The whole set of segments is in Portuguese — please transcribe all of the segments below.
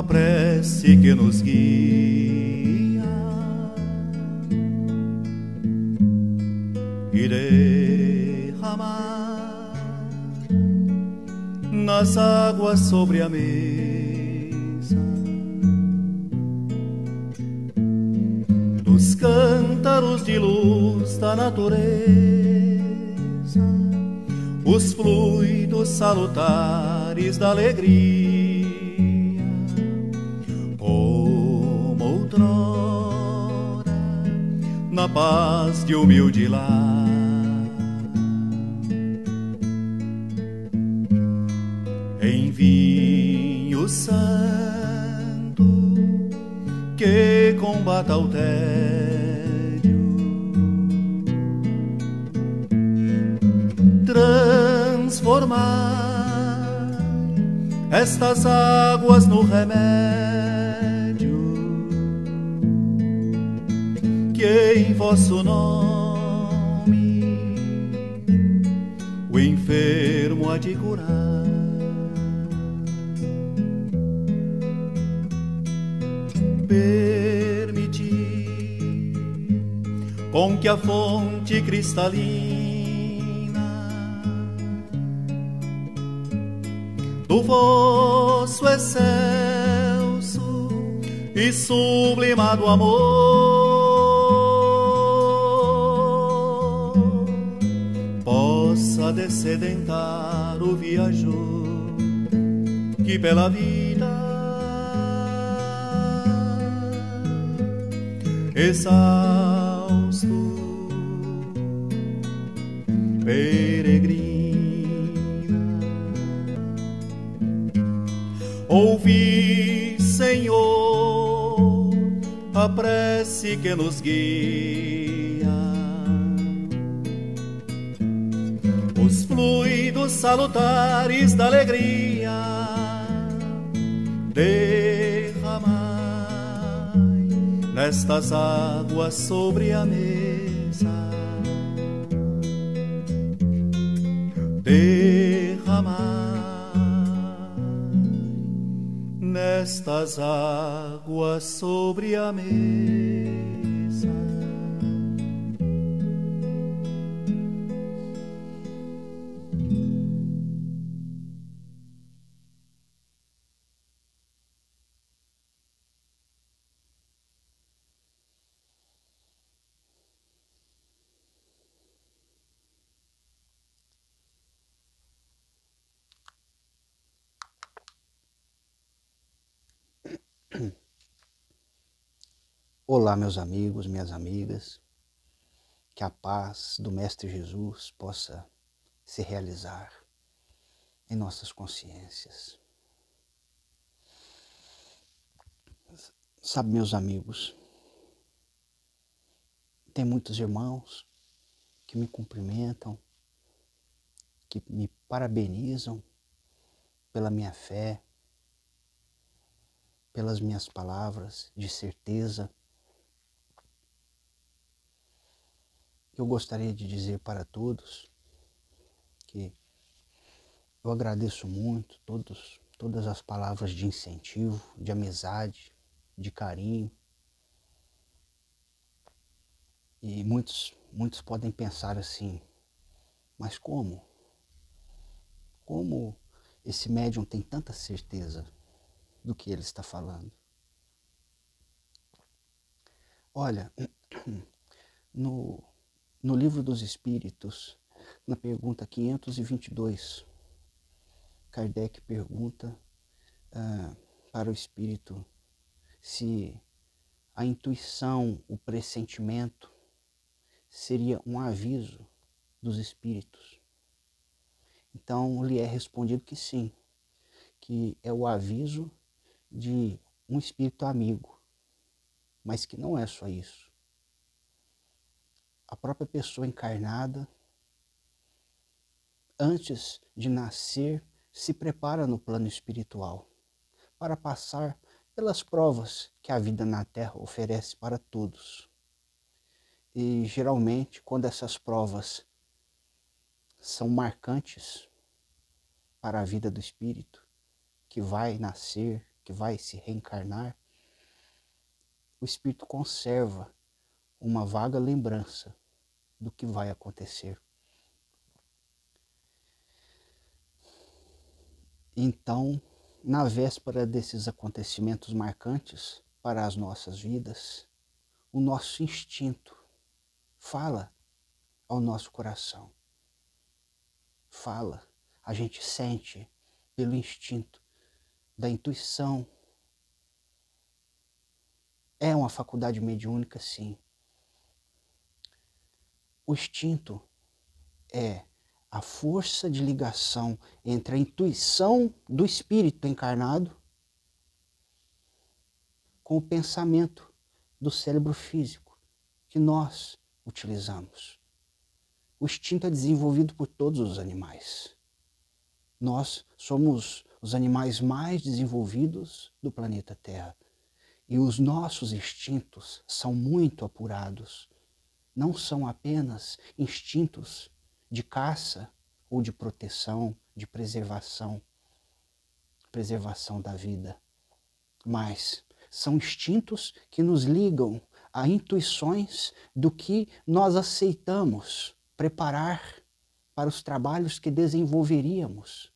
a prece que nos guia. E derramar nas águas sobre a mesa. Dos cântaros de luz da natureza os fluidos salutares da alegria, paz de humilde lar. Em vinho santo que combata o tédio transformar estas águas no remédio vosso nome o enfermo há de curar. Permitir com que a fonte cristalina do vosso excelso e sublimado amor descedentar o viajor que pela vida exausto peregrino Ouvi, Senhor, a prece que nos guia. Salutares da alegria derramai nestas águas sobre a mesa. Derramai estas águas sobre a mesa. Olá, meus amigos, minhas amigas. Que a paz do Mestre Jesus possa se realizar em nossas consciências. Sabe, meus amigos, tem muitos irmãos que me cumprimentam, que me parabenizam pela minha fé, pelas minhas palavras de certeza eu gostaria de dizer para todos que eu agradeço muito todos, todas as palavras de incentivo, de amizade, de carinho. E muitos, muitos podem pensar assim, mas como? Como esse médium tem tanta certeza do que ele está falando? Olha, no, no Livro dos Espíritos, na pergunta 522, Kardec pergunta uh, para o espírito se a intuição, o pressentimento, seria um aviso dos espíritos. Então lhe é respondido que sim, que é o aviso de um espírito amigo, mas que não é só isso a própria pessoa encarnada, antes de nascer, se prepara no plano espiritual para passar pelas provas que a vida na Terra oferece para todos. E geralmente, quando essas provas são marcantes para a vida do espírito, que vai nascer que vai se reencarnar, o espírito conserva uma vaga lembrança do que vai acontecer. Então, na véspera desses acontecimentos marcantes para as nossas vidas, o nosso instinto fala ao nosso coração. Fala, a gente sente pelo instinto da intuição. É uma faculdade mediúnica, sim. O instinto é a força de ligação entre a intuição do espírito encarnado com o pensamento do cérebro físico que nós utilizamos. O instinto é desenvolvido por todos os animais. Nós somos os animais mais desenvolvidos do planeta Terra. E os nossos instintos são muito apurados. Não são apenas instintos de caça ou de proteção, de preservação, preservação da vida, mas são instintos que nos ligam a intuições do que nós aceitamos preparar para os trabalhos que desenvolveríamos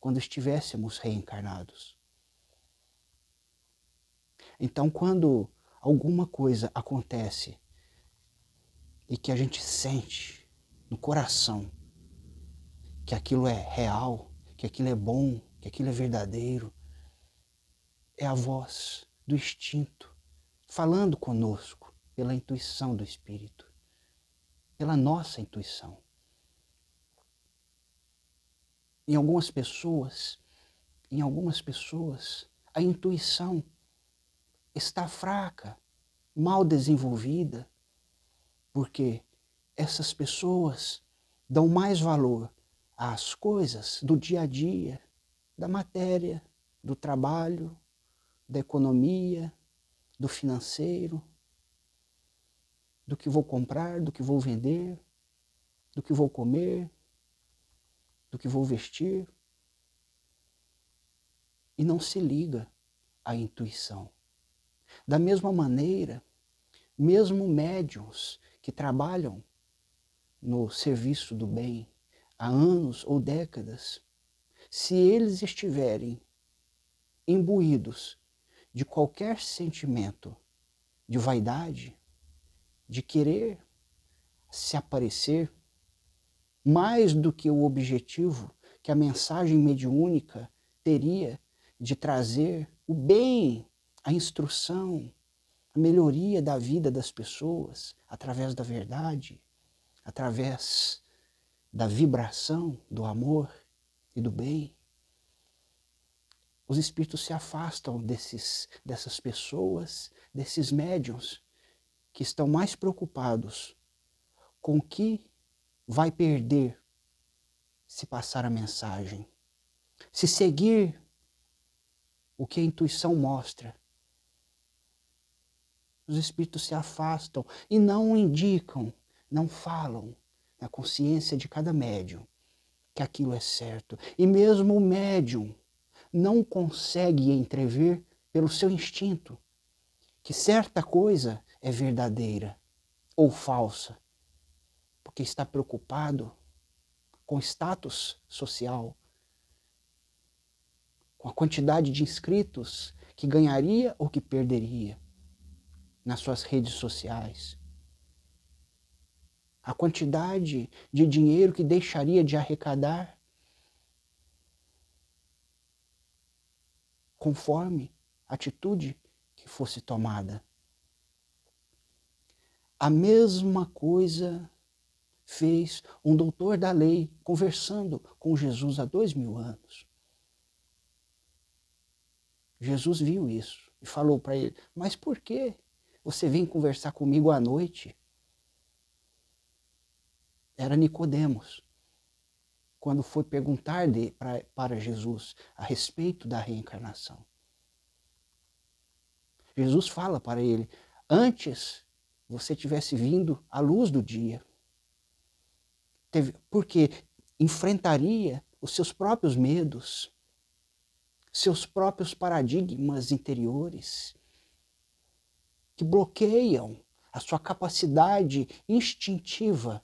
quando estivéssemos reencarnados. Então, quando alguma coisa acontece e que a gente sente no coração que aquilo é real, que aquilo é bom, que aquilo é verdadeiro, é a voz do instinto falando conosco pela intuição do Espírito, pela nossa intuição. Em algumas pessoas, em algumas pessoas, a intuição está fraca, mal desenvolvida, porque essas pessoas dão mais valor às coisas do dia a dia, da matéria, do trabalho, da economia, do financeiro, do que vou comprar, do que vou vender, do que vou comer, do que vou vestir. E não se liga à intuição. Da mesma maneira, mesmo médiums que trabalham no serviço do bem há anos ou décadas, se eles estiverem imbuídos de qualquer sentimento de vaidade, de querer se aparecer, mais do que o objetivo que a mensagem mediúnica teria de trazer o bem, a instrução, a melhoria da vida das pessoas através da verdade, através da vibração do amor e do bem os espíritos se afastam desses, dessas pessoas, desses médiums, que estão mais preocupados com o que vai perder se passar a mensagem, se seguir o que a intuição mostra. Os espíritos se afastam e não indicam, não falam na consciência de cada médium que aquilo é certo. E mesmo o médium não consegue entrever pelo seu instinto que certa coisa é verdadeira ou falsa, porque está preocupado com status social, com a quantidade de inscritos que ganharia ou que perderia nas suas redes sociais, a quantidade de dinheiro que deixaria de arrecadar conforme a atitude que fosse tomada. A mesma coisa fez um doutor da lei conversando com Jesus há dois mil anos. Jesus viu isso e falou para ele: Mas por que você vem conversar comigo à noite? Era Nicodemos quando foi perguntar de, pra, para Jesus a respeito da reencarnação. Jesus fala para ele: antes você tivesse vindo à luz do dia, teve, porque enfrentaria os seus próprios medos, seus próprios paradigmas interiores que bloqueiam a sua capacidade instintiva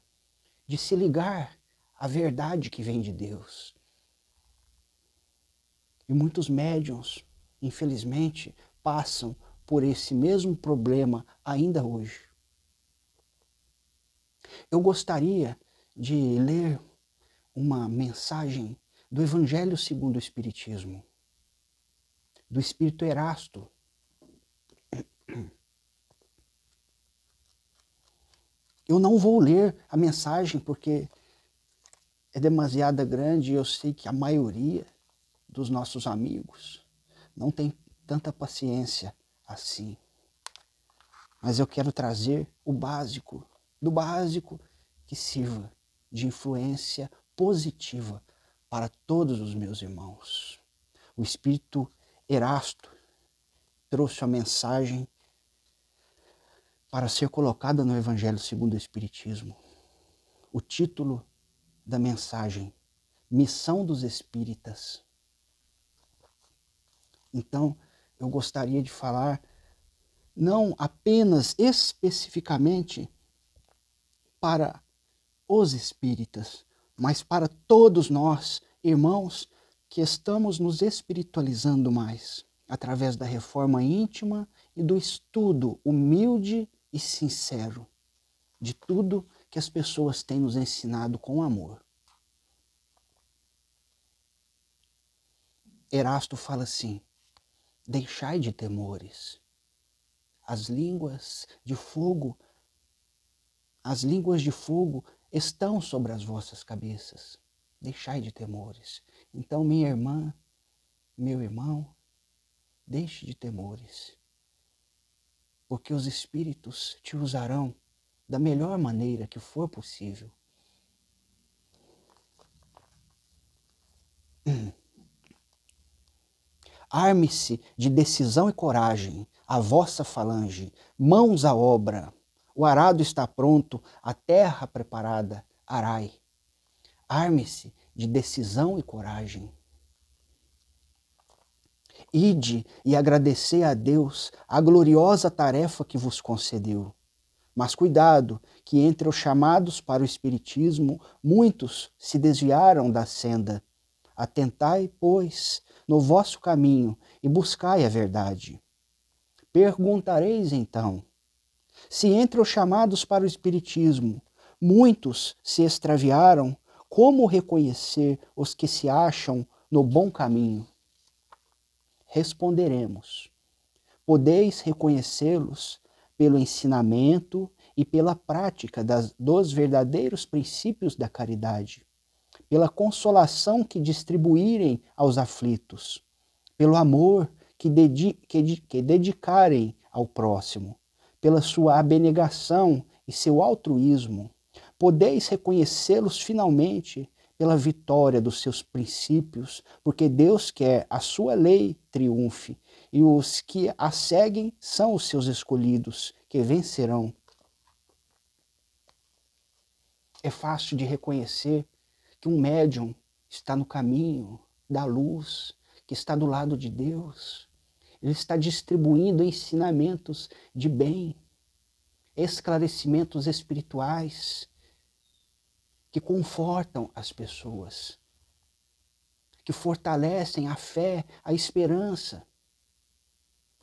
de se ligar à verdade que vem de Deus. E muitos médiums, infelizmente, passam por esse mesmo problema ainda hoje. Eu gostaria de ler uma mensagem do Evangelho segundo o Espiritismo, do Espírito Erasto. Eu não vou ler a mensagem porque é demasiada grande e eu sei que a maioria dos nossos amigos não tem tanta paciência assim. Mas eu quero trazer o básico, do básico que sirva de influência positiva para todos os meus irmãos. O Espírito Erasto trouxe a mensagem para ser colocada no Evangelho segundo o Espiritismo. O título da mensagem: Missão dos Espíritas. Então, eu gostaria de falar não apenas especificamente para os espíritas, mas para todos nós, irmãos, que estamos nos espiritualizando mais através da reforma íntima e do estudo humilde e sincero de tudo que as pessoas têm nos ensinado com amor. Erasto fala assim: Deixai de temores. As línguas de fogo, as línguas de fogo estão sobre as vossas cabeças. Deixai de temores. Então, minha irmã, meu irmão, deixe de temores, porque os Espíritos te usarão da melhor maneira que for possível. Arme-se de decisão e coragem, a vossa falange, mãos à obra. O arado está pronto, a terra preparada, arai. Arme-se de decisão e coragem. Ide e agradecei a Deus a gloriosa tarefa que vos concedeu. Mas cuidado, que entre os chamados para o Espiritismo, muitos se desviaram da senda. Atentai, pois, no vosso caminho e buscai a verdade. Perguntareis então: se entre os chamados para o Espiritismo muitos se extraviaram, como reconhecer os que se acham no bom caminho? Responderemos: podeis reconhecê-los pelo ensinamento e pela prática das, dos verdadeiros princípios da caridade pela consolação que distribuírem aos aflitos, pelo amor que, dedi que, que dedicarem ao próximo, pela sua abnegação e seu altruísmo. Podeis reconhecê-los finalmente pela vitória dos seus princípios, porque Deus quer a sua lei triunfe, e os que a seguem são os seus escolhidos, que vencerão. É fácil de reconhecer que um médium está no caminho da luz, que está do lado de Deus. Ele está distribuindo ensinamentos de bem, esclarecimentos espirituais que confortam as pessoas, que fortalecem a fé, a esperança,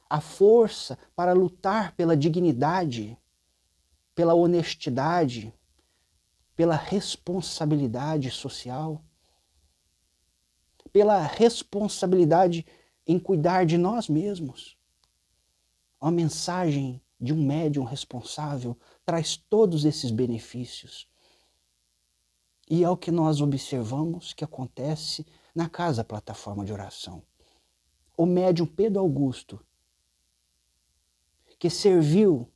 a força para lutar pela dignidade, pela honestidade, pela responsabilidade social, pela responsabilidade em cuidar de nós mesmos. A mensagem de um médium responsável traz todos esses benefícios. E é o que nós observamos que acontece na casa plataforma de oração. O médium Pedro Augusto, que serviu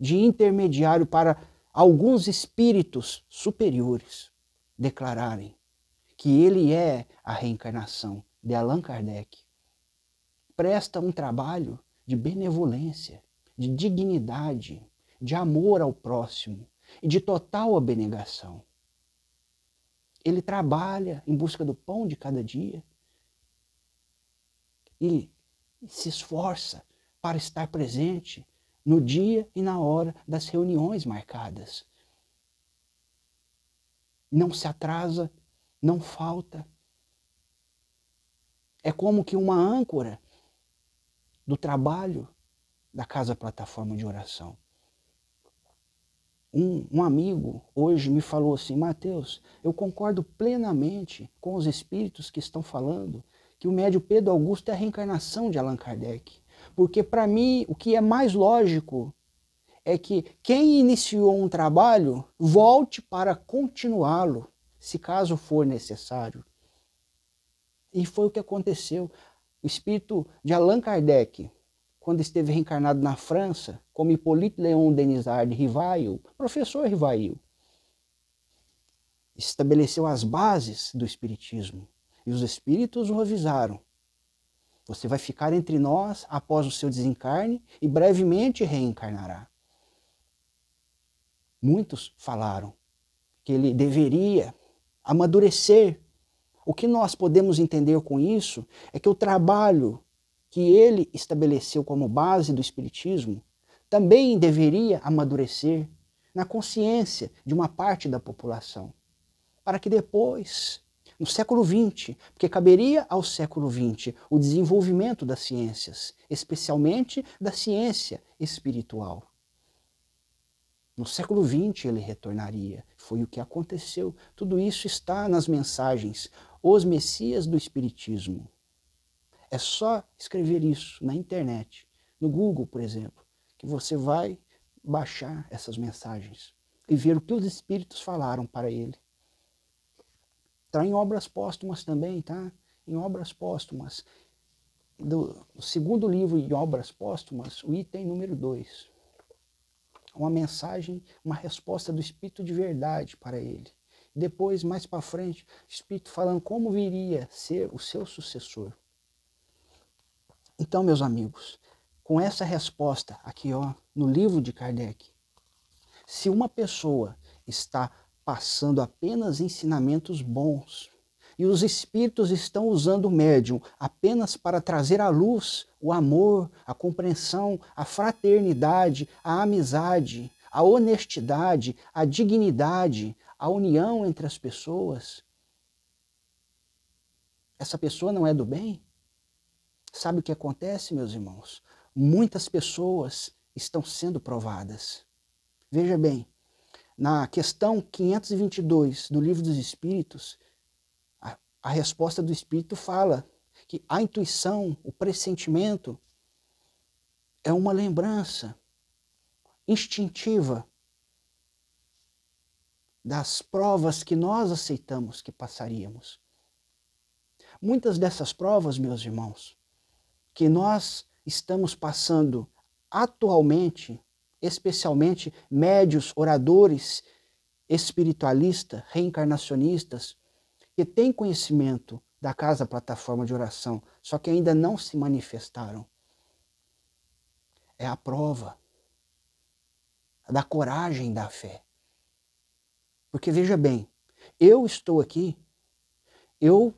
de intermediário para alguns espíritos superiores declararem que ele é a reencarnação de Allan Kardec, presta um trabalho de benevolência, de dignidade, de amor ao próximo e de total abnegação. Ele trabalha em busca do pão de cada dia. e se esforça para estar presente no dia e na hora das reuniões marcadas. Não se atrasa, não falta. É como que uma âncora do trabalho da Casa Plataforma de Oração. Um, um, amigo hoje me falou assim: Mateus, eu concordo plenamente com os espíritos que estão falando que o médio Pedro Augusto é a reencarnação de Allan Kardec. Porque, para mim, o que é mais lógico é que quem iniciou um trabalho volte para continuá-lo, se caso for necessário. E foi o que aconteceu. O espírito de Allan Kardec, quando esteve reencarnado na França, como Hippolyte Léon Denisard Rivail, professor Rivail, estabeleceu as bases do Espiritismo. E os Espíritos o avisaram. Você vai ficar entre nós após o seu desencarne e brevemente reencarnará. Muitos falaram que ele deveria amadurecer. O que nós podemos entender com isso é que o trabalho que ele estabeleceu como base do Espiritismo também deveria amadurecer na consciência de uma parte da população, para que depois, no século XX, porque caberia ao século XX o desenvolvimento das ciências, especialmente da ciência espiritual. No século XX ele retornaria. Foi o que aconteceu. Tudo isso está nas mensagens Os Messias do Espiritismo. É só escrever isso na internet, no Google, por exemplo, que você vai baixar essas mensagens e ver o que os espíritos falaram para ele. Está em obras póstumas também, tá? Em obras póstumas. Do, do segundo livro de obras póstumas, o item número 2. Uma mensagem, uma resposta do Espírito de verdade para ele. Depois, mais para frente, o Espírito falando como viria ser o seu sucessor. Então, meus amigos, com essa resposta aqui ó, no livro de Kardec, se uma pessoa está passando apenas ensinamentos bons e os espíritos estão usando o médium apenas para trazer à luz o amor, a compreensão, a fraternidade, a amizade, a honestidade, a dignidade, a união entre as pessoas, essa pessoa não é do bem? Sabe o que acontece, meus irmãos? Muitas pessoas estão sendo provadas. Veja bem, na questão 522 do Livro dos Espíritos, a, a resposta do Espírito fala que a intuição, o pressentimento, é uma lembrança instintiva das provas que nós aceitamos que passaríamos. Muitas dessas provas, meus irmãos, que nós estamos passando atualmente, especialmente médios, oradores, espiritualistas, reencarnacionistas, que têm conhecimento da casa plataforma de oração, só que ainda não se manifestaram. É a prova da coragem da fé. Porque veja bem, eu estou aqui, eu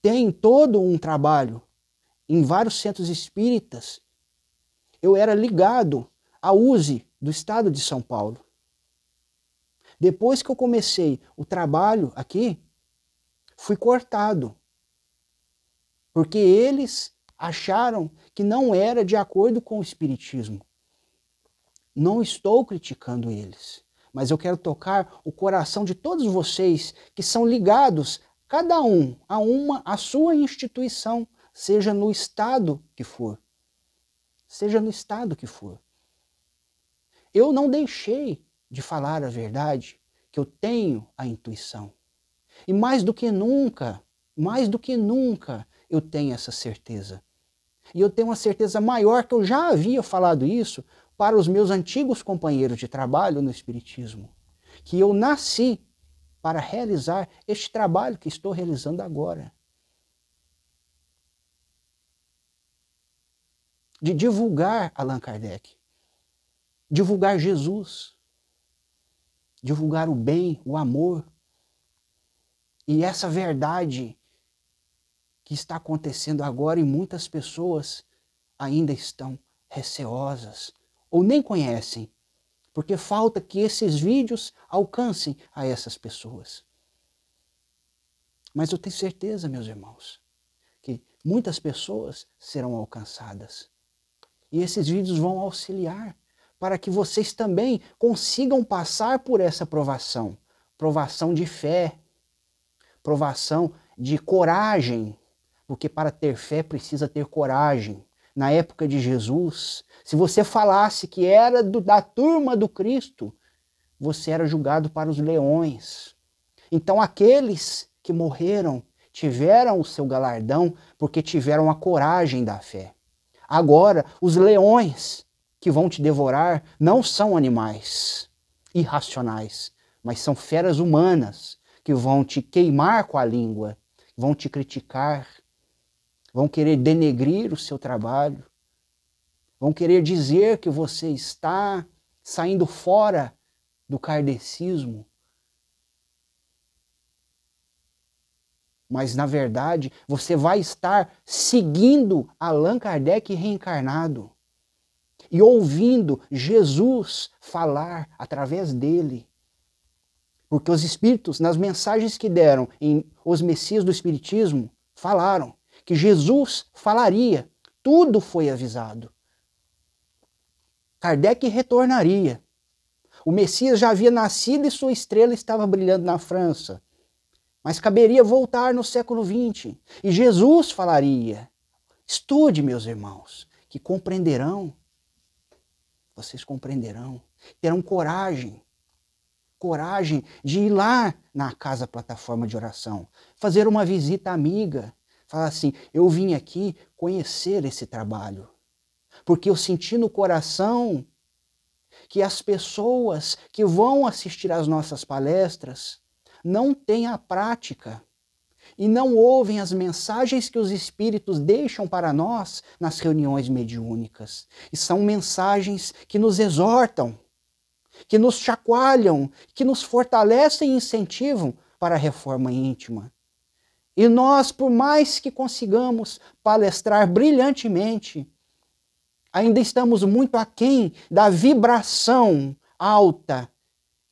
tenho todo um trabalho em vários centros espíritas, eu era ligado à USE do estado de São Paulo. Depois que eu comecei o trabalho aqui, fui cortado. Porque eles acharam que não era de acordo com o Espiritismo. Não estou criticando eles, mas eu quero tocar o coração de todos vocês que são ligados, cada um, a uma, a sua instituição, seja no estado que for. Seja no estado que for. Eu não deixei de falar a verdade, que eu tenho a intuição. E mais do que nunca, mais do que nunca, eu tenho essa certeza. E eu tenho uma certeza maior que eu já havia falado isso para os meus antigos companheiros de trabalho no Espiritismo. Que eu nasci para realizar este trabalho que estou realizando agora. De divulgar Allan Kardec, divulgar Jesus, divulgar o bem, o amor. E essa verdade que está acontecendo agora e muitas pessoas ainda estão receosas ou nem conhecem, porque falta que esses vídeos alcancem a essas pessoas. Mas eu tenho certeza, meus irmãos, que muitas pessoas serão alcançadas. E esses vídeos vão auxiliar para que vocês também consigam passar por essa provação provação de fé, provação de coragem, porque para ter fé precisa ter coragem. Na época de Jesus, se você falasse que era do, da turma do Cristo, você era julgado para os leões. Então aqueles que morreram tiveram o seu galardão porque tiveram a coragem da fé. Agora, os leões que vão te devorar não são animais irracionais, mas são feras humanas que vão te queimar com a língua, vão te criticar, vão querer denegrir o seu trabalho, vão querer dizer que você está saindo fora do kardecismo. Mas, na verdade, você vai estar seguindo Allan Kardec reencarnado e ouvindo Jesus falar através dele. Porque os espíritos, nas mensagens que deram em Os Messias do Espiritismo, falaram que Jesus falaria. Tudo foi avisado. Kardec retornaria. O Messias já havia nascido e sua estrela estava brilhando na França. Mas caberia voltar no século XX e Jesus falaria. Estude, meus irmãos, que compreenderão. Vocês compreenderão, terão coragem coragem de ir lá na casa plataforma de oração, fazer uma visita amiga, falar assim: eu vim aqui conhecer esse trabalho, porque eu senti no coração que as pessoas que vão assistir às nossas palestras não têm a prática e não ouvem as mensagens que os espíritos deixam para nós nas reuniões mediúnicas. E são mensagens que nos exortam que nos chacoalham, que nos fortalecem e incentivam para a reforma íntima. E nós, por mais que consigamos palestrar brilhantemente, ainda estamos muito aquém da vibração alta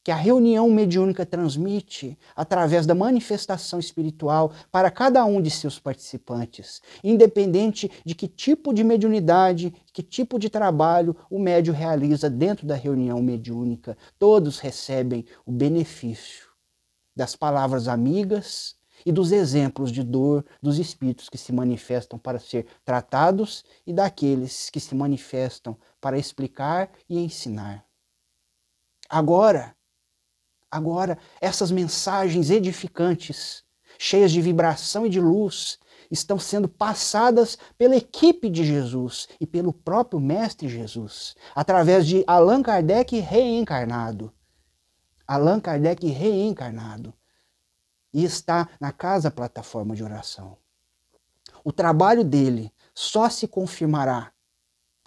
que a reunião mediúnica transmite através da manifestação espiritual para cada um de seus participantes, independente de que tipo de mediunidade, que tipo de trabalho o médio realiza dentro da reunião mediúnica. Todos recebem o benefício das palavras amigas e dos exemplos de dor dos espíritos que se manifestam para ser tratados e daqueles que se manifestam para explicar e ensinar. Agora, Agora, essas mensagens edificantes, cheias de vibração e de luz, estão sendo passadas pela equipe de Jesus e pelo próprio Mestre Jesus, através de Allan Kardec reencarnado. Allan Kardec reencarnado. E está na casa plataforma de oração. O trabalho dele só se confirmará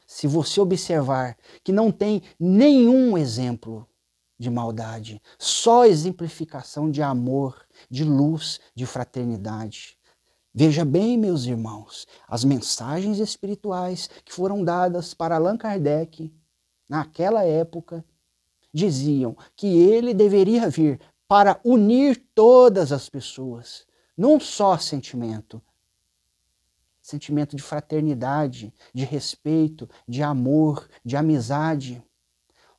se você observar que não tem nenhum exemplo de maldade, só exemplificação de amor, de luz, de fraternidade. Veja bem, meus irmãos, as mensagens espirituais que foram dadas para Allan Kardec naquela época diziam que ele deveria vir para unir todas as pessoas num só sentimento. Sentimento de fraternidade, de respeito, de amor, de amizade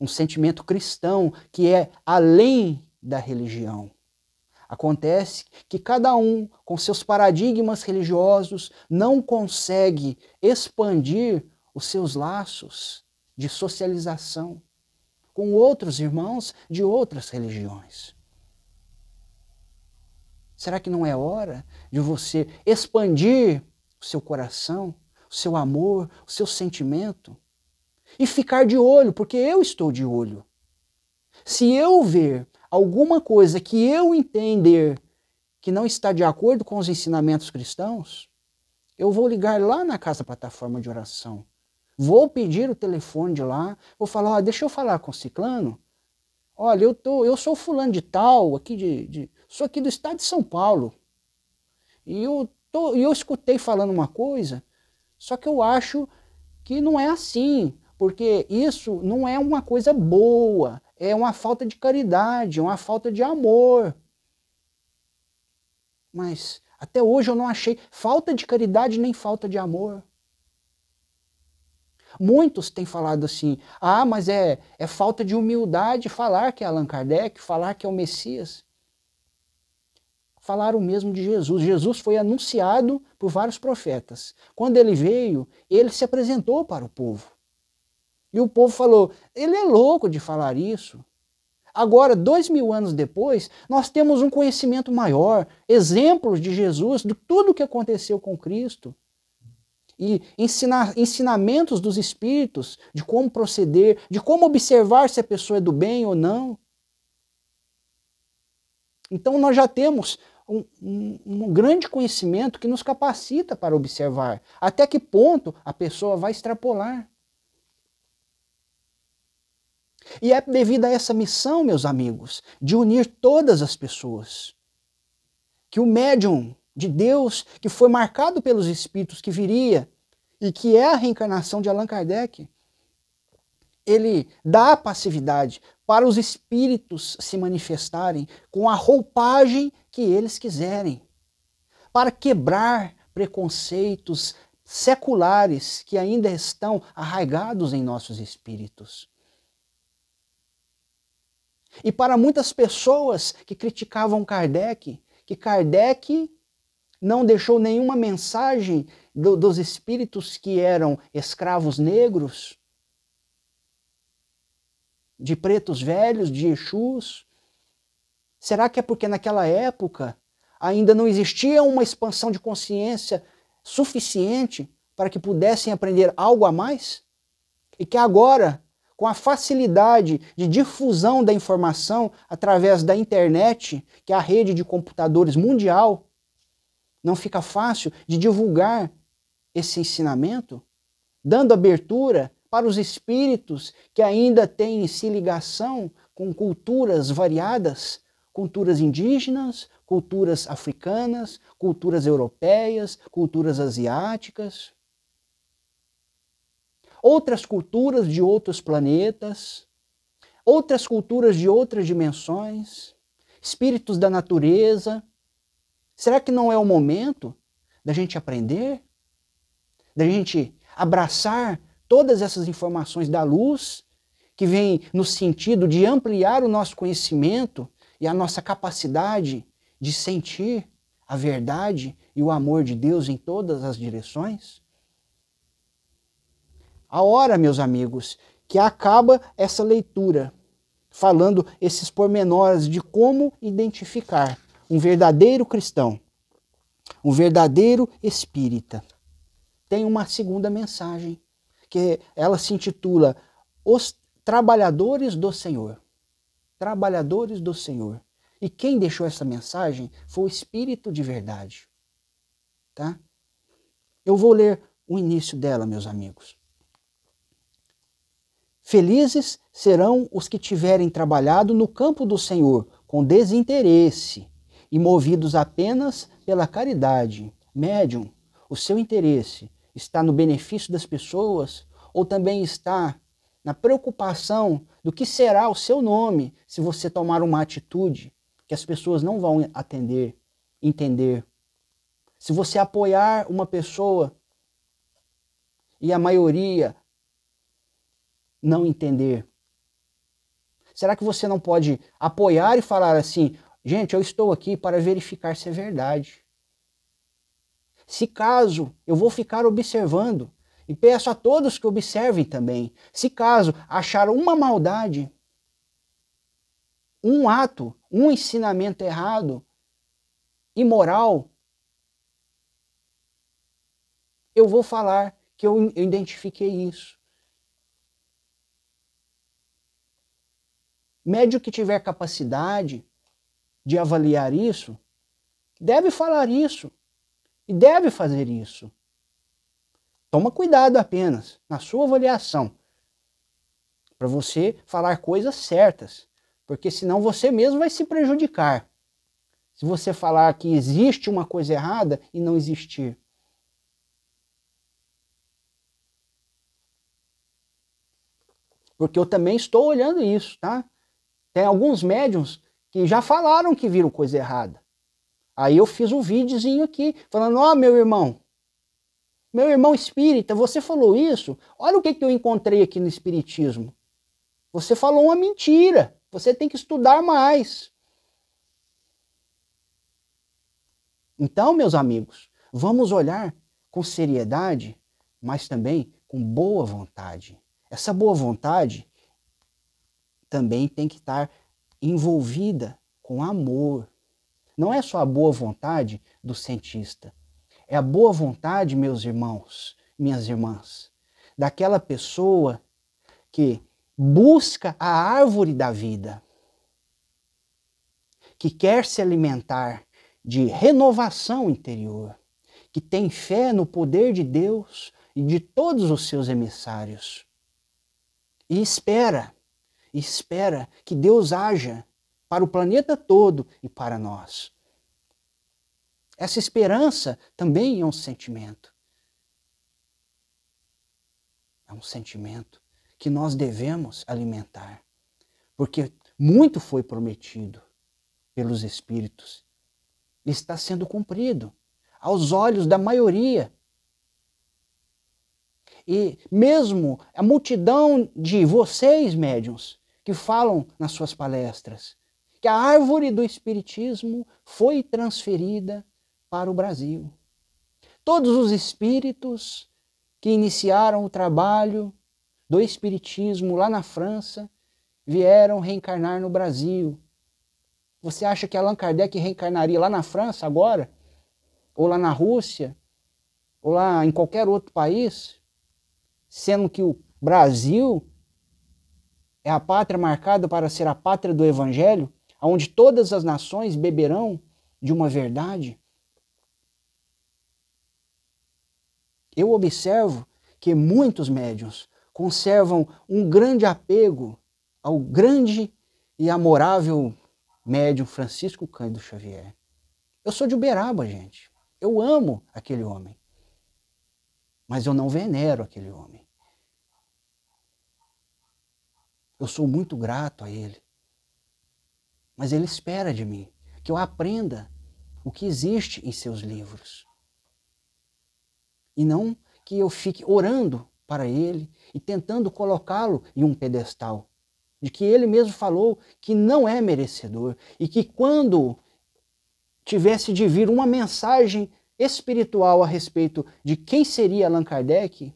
um sentimento cristão que é além da religião. Acontece que cada um, com seus paradigmas religiosos, não consegue expandir os seus laços de socialização com outros irmãos de outras religiões. Será que não é hora de você expandir o seu coração, o seu amor, o seu sentimento e ficar de olho, porque eu estou de olho. Se eu ver alguma coisa que eu entender que não está de acordo com os ensinamentos cristãos, eu vou ligar lá na casa plataforma de oração. Vou pedir o telefone de lá, vou falar, deixa eu falar com o ciclano. Olha, eu, tô, eu sou fulano de tal, aqui de, de, sou aqui do estado de São Paulo. E eu tô, eu escutei falando uma coisa, só que eu acho que não é assim, porque isso não é uma coisa boa, é uma falta de caridade, é uma falta de amor. Mas até hoje eu não achei falta de caridade nem falta de amor. Muitos têm falado assim: ah, mas é, é falta de humildade falar que é Allan Kardec, falar que é o Messias. Falaram mesmo de Jesus. Jesus foi anunciado por vários profetas. Quando ele veio, ele se apresentou para o povo. E o povo falou: ele é louco de falar isso. Agora, dois mil anos depois, nós temos um conhecimento maior, exemplos de Jesus, de tudo o que aconteceu com Cristo. E ensina, ensinamentos dos Espíritos de como proceder, de como observar se a pessoa é do bem ou não. Então, nós já temos um, um, um, grande conhecimento que nos capacita para observar até que ponto a pessoa vai extrapolar. E é devido a essa missão, meus amigos, de unir todas as pessoas, que o médium de Deus, que foi marcado pelos espíritos que viria, e que é a reencarnação de Allan Kardec, ele dá passividade para os espíritos se manifestarem com a roupagem que eles quiserem, para quebrar preconceitos seculares que ainda estão arraigados em nossos espíritos. E para muitas pessoas que criticavam Kardec, que Kardec não deixou nenhuma mensagem do, dos espíritos que eram escravos negros, de pretos velhos, de Exus. Será que é porque naquela época ainda não existia uma expansão de consciência suficiente para que pudessem aprender algo a mais? E que agora com a facilidade de difusão da informação através da internet, que é a rede de computadores mundial, não fica fácil de divulgar esse ensinamento, dando abertura para os espíritos que ainda têm em si ligação com culturas variadas, culturas indígenas, culturas africanas, culturas europeias, culturas asiáticas outras culturas de outros planetas, outras culturas de outras dimensões, espíritos da natureza. Será que não é o momento da gente aprender? Da gente abraçar todas essas informações da luz que vem no sentido de ampliar o nosso conhecimento e a nossa capacidade de sentir a verdade e o amor de Deus em todas as direções? A hora, meus amigos, que acaba essa leitura, falando esses pormenores de como identificar um verdadeiro cristão, um verdadeiro espírita. Tem uma segunda mensagem, que ela se intitula Os Trabalhadores do Senhor. Trabalhadores do Senhor. E quem deixou essa mensagem foi o Espírito de Verdade. Tá? Eu vou ler o início dela, meus amigos. Felizes serão os que tiverem trabalhado no campo do Senhor com desinteresse e movidos apenas pela caridade. Médium, o seu interesse está no benefício das pessoas ou também está na preocupação do que será o seu nome se você tomar uma atitude que as pessoas não vão atender, entender. Se você apoiar uma pessoa e a maioria não entender? Será que você não pode apoiar e falar assim, gente, eu estou aqui para verificar se é verdade? Se caso eu vou ficar observando, e peço a todos que observem também, se caso achar uma maldade, um ato, um ensinamento errado, imoral, eu vou falar que eu identifiquei isso. Médio que tiver capacidade de avaliar isso, deve falar isso e deve fazer isso. Toma cuidado apenas na sua avaliação para você falar coisas certas, porque senão você mesmo vai se prejudicar. se você falar que existe uma coisa errada e não existir. Porque eu também estou olhando isso, tá? Tem alguns médiums que já falaram que viram coisa errada. Aí eu fiz um videozinho aqui, falando: Ó, oh, meu irmão, meu irmão espírita, você falou isso? Olha o que, que eu encontrei aqui no Espiritismo. Você falou uma mentira. Você tem que estudar mais. Então, meus amigos, vamos olhar com seriedade, mas também com boa vontade. Essa boa vontade também tem que estar envolvida com amor. Não é só a boa vontade do cientista, é a boa vontade, meus irmãos, minhas irmãs, daquela pessoa que busca a árvore da vida, que quer se alimentar de renovação interior, que tem fé no poder de Deus e de todos os seus emissários. E espera, espera que Deus haja para o planeta todo e para nós. Essa esperança também é um sentimento. É um sentimento que nós devemos alimentar, porque muito foi prometido pelos Espíritos está sendo cumprido aos olhos da maioria. E mesmo a multidão de vocês, médiums, que falam nas suas palestras, que a árvore do Espiritismo foi transferida para o Brasil. Todos os espíritos que iniciaram o trabalho do Espiritismo lá na França vieram reencarnar no Brasil você acha que Allan Kardec reencarnaria lá na França agora? Ou lá na Rússia? Ou lá em qualquer outro país? Sendo que o Brasil é a pátria marcada para ser a pátria do Evangelho, onde todas as nações beberão de uma verdade? Eu observo que muitos médiuns conservam um grande apego ao grande e amorável médium Francisco Cândido Xavier. Eu sou de Uberaba, gente. Eu amo aquele homem. Mas eu não venero aquele homem. Eu sou muito grato a ele. Mas ele espera de mim que eu aprenda o que existe em seus livros. E não que eu fique orando para ele e tentando colocá-lo em um pedestal de que ele mesmo falou que não é merecedor e que quando tivesse de vir uma mensagem espiritual a respeito de quem seria Allan Kardec,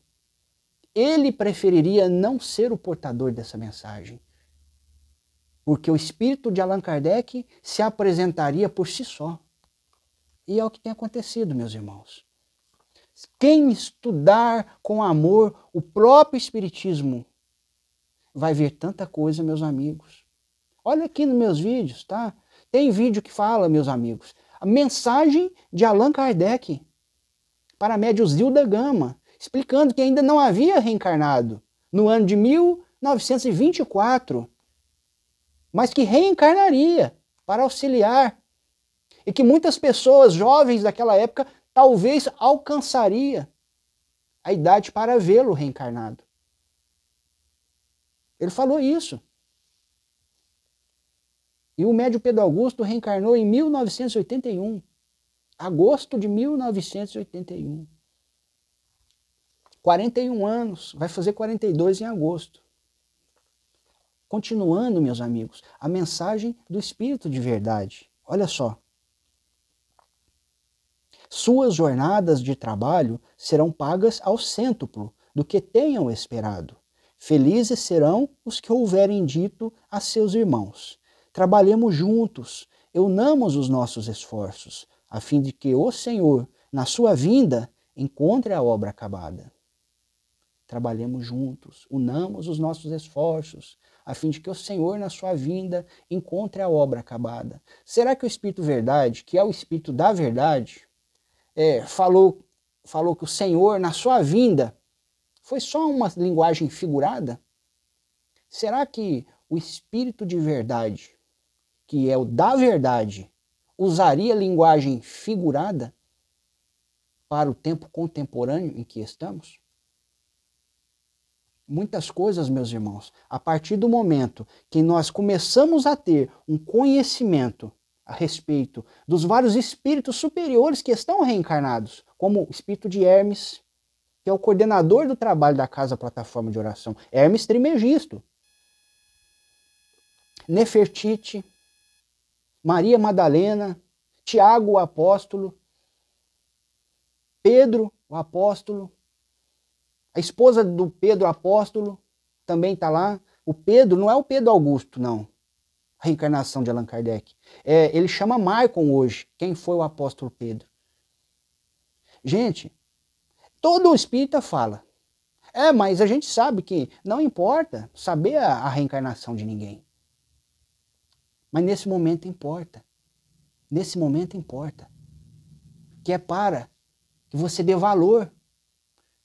ele preferiria não ser o portador dessa mensagem. Porque o espírito de Allan Kardec se apresentaria por si só. E é o que tem acontecido, meus irmãos. Quem estudar com amor o próprio Espiritismo vai ver tanta coisa, meus amigos. Olha aqui nos meus vídeos, tá? Tem vídeo que fala, meus amigos, a mensagem de Allan Kardec para a médio Zilda Gama, explicando que ainda não havia reencarnado no ano de 1924, mas que reencarnaria para auxiliar e que muitas pessoas jovens daquela época talvez alcançaria a idade para vê-lo reencarnado. Ele falou isso. E o médio Pedro Augusto reencarnou em 1981. Agosto de 1981. 41 anos, vai fazer 42 em agosto. Continuando, meus amigos, a mensagem do Espírito de verdade. Olha só. Suas jornadas de trabalho serão pagas ao cêntuplo do que tenham esperado. Felizes serão os que houverem dito a seus irmãos: Trabalhemos juntos, unamos os nossos esforços, a fim de que o Senhor, na sua vinda, encontre a obra acabada. Trabalhemos juntos, unamos os nossos esforços, a fim de que o Senhor, na sua vinda, encontre a obra acabada. Será que o Espírito Verdade, que é o Espírito da Verdade, é, falou, falou que o Senhor, na sua vinda, foi só uma linguagem figurada? Será que o espírito de verdade, que é o da verdade, usaria linguagem figurada para o tempo contemporâneo em que estamos? Muitas coisas, meus irmãos, a partir do momento que nós começamos a ter um conhecimento a respeito dos vários espíritos superiores que estão reencarnados, como o espírito de Hermes, que é o coordenador do trabalho da Casa Plataforma de Oração, Hermes Trimegisto, Nefertiti, Maria Madalena, Tiago o apóstolo, Pedro o apóstolo, a esposa do Pedro apóstolo também está lá. O Pedro não é o Pedro Augusto, não. A reencarnação de Allan Kardec. É, ele chama Maicon hoje. Quem foi o apóstolo Pedro? Gente, todo espírita fala. É, mas a gente sabe que não importa saber a, a reencarnação de ninguém. Mas nesse momento importa. Nesse momento importa. Que é para que você dê valor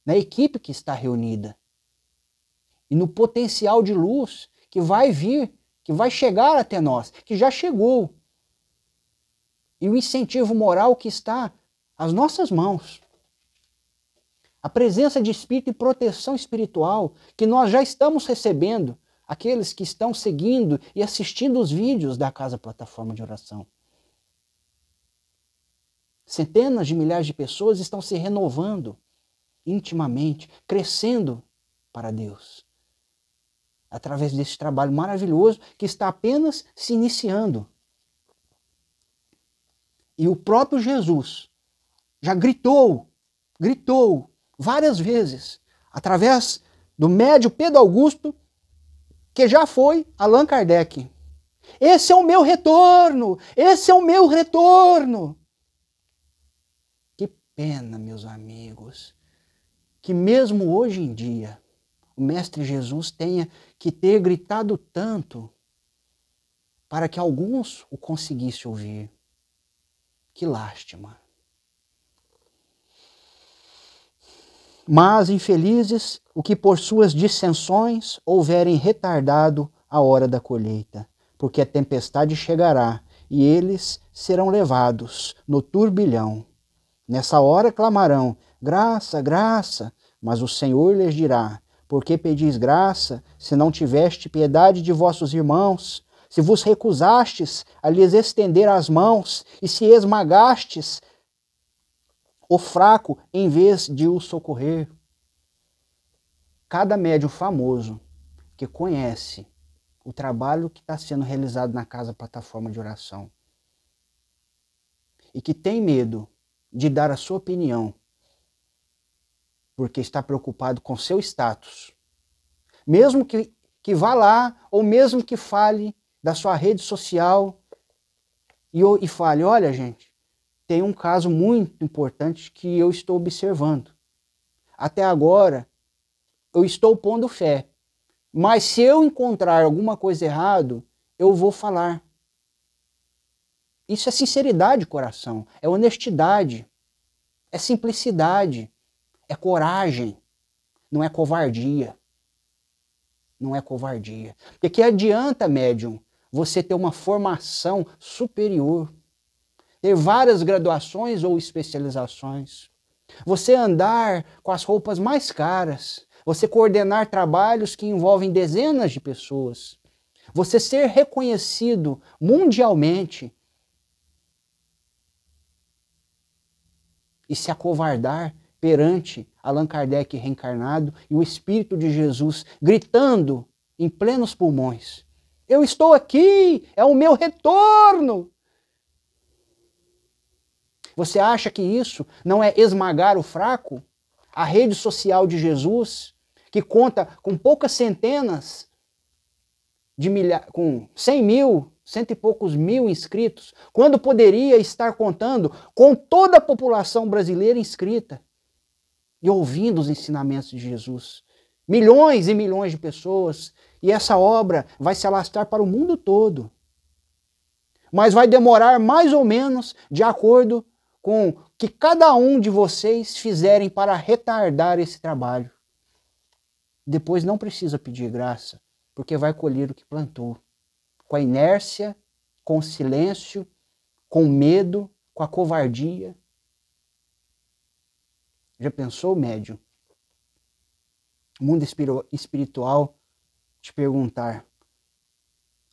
na equipe que está reunida e no potencial de luz que vai vir, que vai chegar até nós, que já chegou. E o incentivo moral que está às nossas mãos. A presença de espírito e proteção espiritual que nós já estamos recebendo aqueles que estão seguindo e assistindo os vídeos da Casa Plataforma de Oração. Centenas de milhares de pessoas estão se renovando intimamente, crescendo para Deus. Através desse trabalho maravilhoso que está apenas se iniciando. E o próprio Jesus já gritou, gritou várias vezes, através do médio Pedro Augusto, que já foi Allan Kardec. Esse é o meu retorno! Esse é o meu retorno! Que pena, meus amigos, que mesmo hoje em dia o Mestre Jesus tenha que ter gritado tanto para que alguns o conseguissem ouvir. Que lástima. Mas infelizes o que por suas dissensões houverem retardado a hora da colheita, porque a tempestade chegará e eles serão levados no turbilhão. Nessa hora clamarão: graça, graça, mas o Senhor lhes dirá: por que pedis graça, se não tiveste piedade de vossos irmãos? Se vos recusastes a lhes estender as mãos, e se esmagastes o fraco em vez de o socorrer. Cada médium famoso que conhece o trabalho que está sendo realizado na casa plataforma de oração e que tem medo de dar a sua opinião porque está preocupado com seu status, mesmo que, que vá lá ou mesmo que fale da sua rede social e, e fale, olha gente, tem um caso muito importante que eu estou observando. Até agora, eu estou pondo fé. Mas se eu encontrar alguma coisa errado, eu vou falar. Isso é sinceridade, coração. É honestidade. É simplicidade. É coragem. Não é covardia. Não é covardia. Porque que adianta, médium, você ter uma formação superior? Ter várias graduações ou especializações, você andar com as roupas mais caras, você coordenar trabalhos que envolvem dezenas de pessoas, você ser reconhecido mundialmente. E se acovardar perante Allan Kardec reencarnado e o Espírito de Jesus gritando em plenos pulmões: Eu estou aqui, é o meu retorno. Você acha que isso não é esmagar o fraco? A rede social de Jesus, que conta com poucas centenas de milhares, com 100 mil, cento e poucos mil inscritos, quando poderia estar contando com toda a população brasileira inscrita e ouvindo os ensinamentos de Jesus. Milhões e milhões de pessoas, e essa obra vai se alastrar para o mundo todo. Mas vai demorar mais ou menos de acordo com que cada um de vocês fizerem para retardar esse trabalho. Depois não precisa pedir graça, porque vai colher o que plantou. Com a inércia, com o silêncio, com medo, com a covardia. Já pensou, médium? O mundo espiritual te perguntar: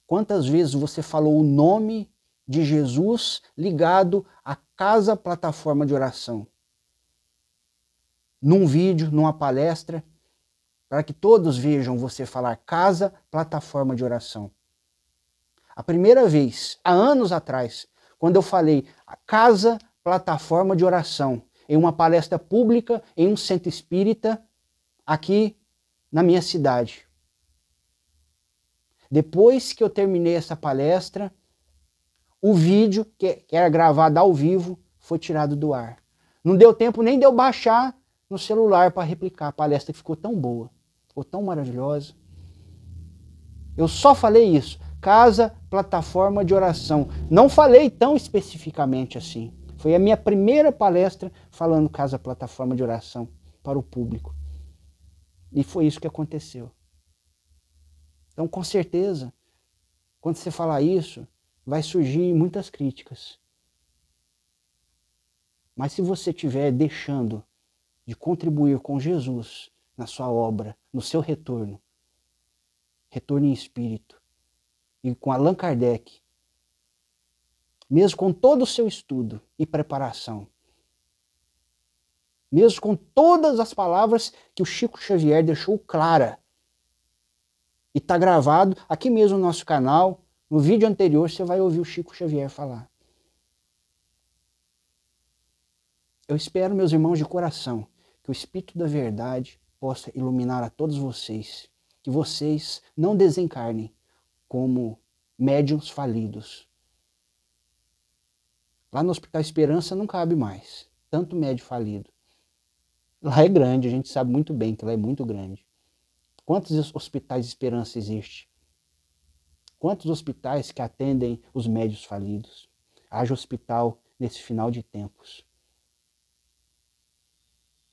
quantas vezes você falou o nome de Jesus ligado à casa plataforma de oração? Num vídeo, numa palestra, para que todos vejam você falar casa plataforma de oração. A primeira vez, há anos atrás, quando eu falei casa plataforma de oração, em uma palestra pública, em um centro espírita, aqui na minha cidade. Depois que eu terminei essa palestra, o vídeo, que era gravado ao vivo, foi tirado do ar. Não deu tempo nem de eu baixar no celular para replicar. A palestra ficou tão boa, ficou tão maravilhosa. Eu só falei isso. Casa, plataforma de oração. Não falei tão especificamente assim. Foi a minha primeira palestra falando casa, plataforma de oração para o público. E foi isso que aconteceu. Então, com certeza, quando você falar isso, vai surgir muitas críticas. Mas se você estiver deixando de contribuir com Jesus na sua obra, no seu retorno, retorno em espírito, e com Allan Kardec, mesmo com todo o seu estudo e preparação, mesmo com todas as palavras que o Chico Xavier deixou clara. E está gravado aqui mesmo no nosso canal. No vídeo anterior você vai ouvir o Chico Xavier falar. Eu espero, meus irmãos de coração, que o Espírito da Verdade possa iluminar a todos vocês, que vocês não desencarnem como médiums falidos. Lá no Hospital Esperança não cabe mais, tanto médio falido. Lá é grande, a gente sabe muito bem que lá é muito grande. Quantos hospitais esperança existe? Quantos hospitais que atendem os médios falidos? Haja hospital nesse final de tempos.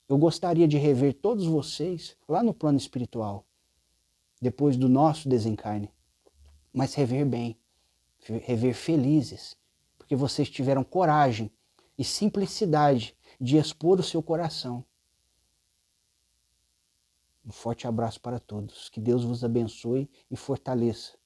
Eu gostaria de rever todos vocês lá no plano espiritual, depois do nosso desencarne, mas rever bem, rever felizes, porque vocês tiveram coragem e simplicidade de expor o seu coração um forte abraço para todos. Que Deus vos abençoe e fortaleça